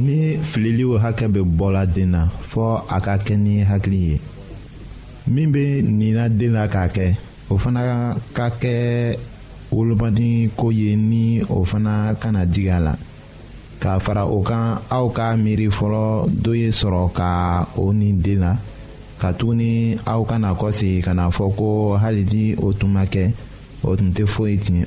ni fililiw hakɛ bɛ bɔla den na fɔɔ a ka kɛ ni hakili ye min bɛ nina den na k'a kɛ o fana ka kɛ wolomadi ko ye ni o fana kana digi a la k'a fara o kan aw ka miiri fɔlɔ dɔ ye sɔrɔ ka o ni den na katuguni aw kana kɔsegin ka na fɔ ko hali ni o tun ma kɛ o tun tɛ foyi tiɲɛ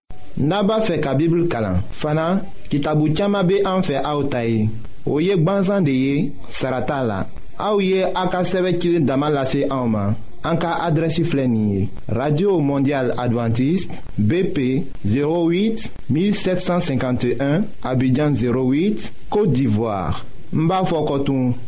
n'a b'a fɛ ka bibulu kalan fana kitabu caman bɛ an fɛ aw ta ye o ye gbansan de ye sara t'a la aw ye a ka sɛbɛn cili dama lase anw ma an ka adrɛsi filɛ nin ye radio mondial adventiste bp 08 1751 abidjan 08 côte d'ivoire n b'a fɔ kɔtun.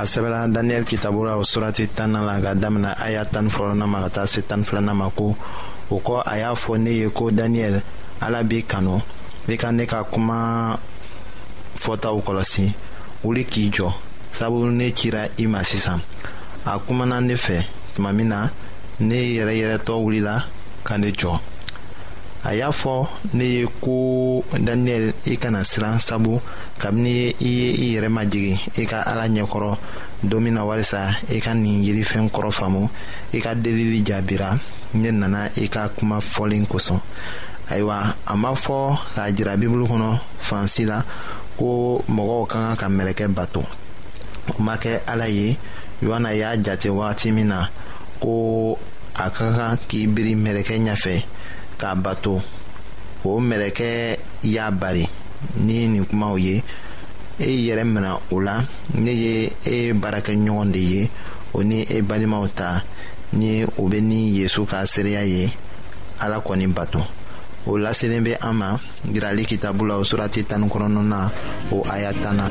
a sɛbɛla daniyɛli kitabu la o surati tanna la ka damina a y'a tan fɔlɔna ma ka taa se tan filana ma ko o kɔ a y'a fɔ ne ye ko daniyɛli ala b'i kanu i ka ne ka kuma fɔtaw kɔlɔsi wuli k'i jɔ sabu ne cira i ma sisan a kumana ne fɛ tuma min na ne yɛrɛ yɛrɛtɔ wulila ka ne jɔ a y'a fɔ ne ye ko daniyɛli i kana siran sabu kabini i ye i yɛrɛ majigin i ka ala ɲɛkɔrɔ don min na walisa i ka nin yirifɛn kɔrɔ faamu i ka delili jaabira ne nana i ka kuma fɔlen kosɔn ayiwa a ma fɔ k'a jira bibulu kɔnɔ fansi la ko mɔgɔw ka kan ka mɛlɛkɛ bato o ma kɛ ala ye yohana y'a jate wagati min na ko a ka kan k'i biri mɛlɛkɛ ɲɛfɛ k'a bato o mɛlɛkɛ y'a bari ni nin kumaw ye e yɛrɛ mina o la ne ye e baarakɛɲɔgɔn de ye o ni e balimaw ta ni o bɛ ni yesu ka seereya ye ala kɔni bato o laselen bɛ an ma jirali kitabu la o surati tan ni kɔnɔntɔnnan o aya tan na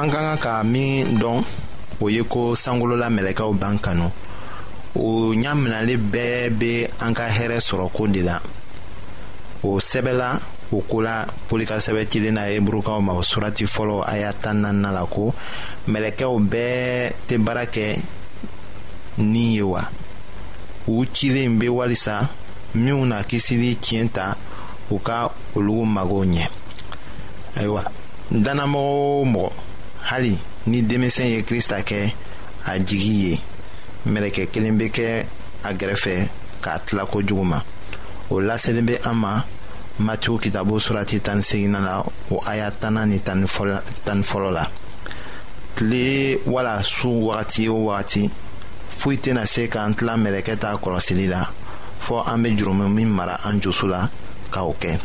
an ka kan ka min dɔn o ye ko sankolola mɛlɛkɛw b'an kanu o ɲaminali bɛɛ bɛ an ka hɛrɛ sɔrɔ ko de la o sɛbɛla o kola poli ka sɛbɛ cilen na heburukaw ma o surati fɔlɔ a y'a tan nanina la ko mɛlɛkɛw bɛɛ tɛ baara kɛ ni ye wa u cilen bɛ walisa minw na kisili tiɲɛ ta u ka olu magow ɲɛ ayiwa dannamɔgɔ o mɔgɔ hali ni denmisɛn ye krista kɛ a jigi ye mɛlɛkɛ kelen bɛ kɛ a gɛrɛfɛ k'a tila ko jugu ma o laselen bɛ an ma matiw kitabu surati tan ni seginna la o aya tanna ni tan ni fɔlɔ la tile wala su wagati o wagati foyi tɛna se k'an tila mɛlɛkɛ ta kɔlɔsili la fɔ an bɛ jurumu min mara an jusu la k'o kɛ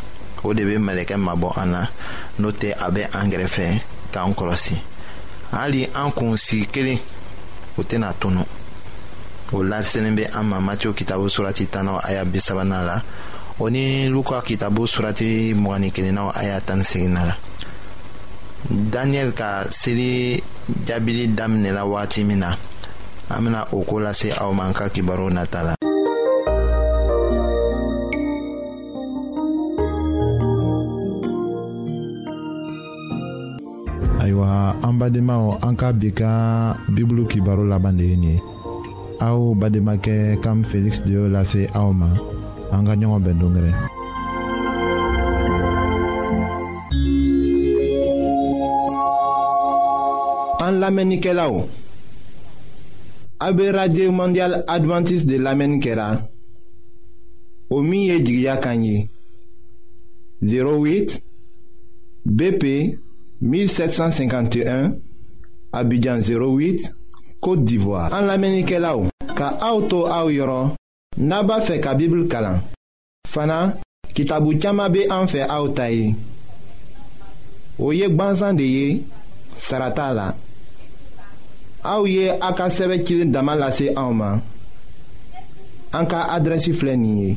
o de bɛ mɛlɛkɛ mabɔ an na n'o tɛ a bɛ an kɛrɛfɛ k'an kɔlɔsi hali an kun sigi kelen o tɛna tunu o laselen bɛ an ma matiw kitabu surati tanaw aya bi sabanan la o ni luka kitabu surati mugan ni kelennaw aya tan ni seginna la daniyɛli ka seli jaabili daminɛla wagati min na an bɛna o ko lase aw ma an ka kibaru nata la ayiwa an badenmaw an ka bi ka bibulu kibaro laban de ye nin ye aw bademakɛ kam feliksi de y'o lase aw ma an ka ɲɔgɔn bɛn dongɛrɛ an lamɛnnikɛlaw a bɛ radio mondial adventiste de lamɛnni kɛra o min ye jigiya kan ye 08 BP 1751, Abidjan 08, Côte d'Ivoire. En l'Amérique là ka auto au yoro, naba fe ka Bible kalan. Fana, kitabu chama be an fe aotaye. Oye gbanzan de ye, sarata la. aw ye a ka sɛbɛn cilen dama lase anw ma an ka adrɛsi filɛ nin ye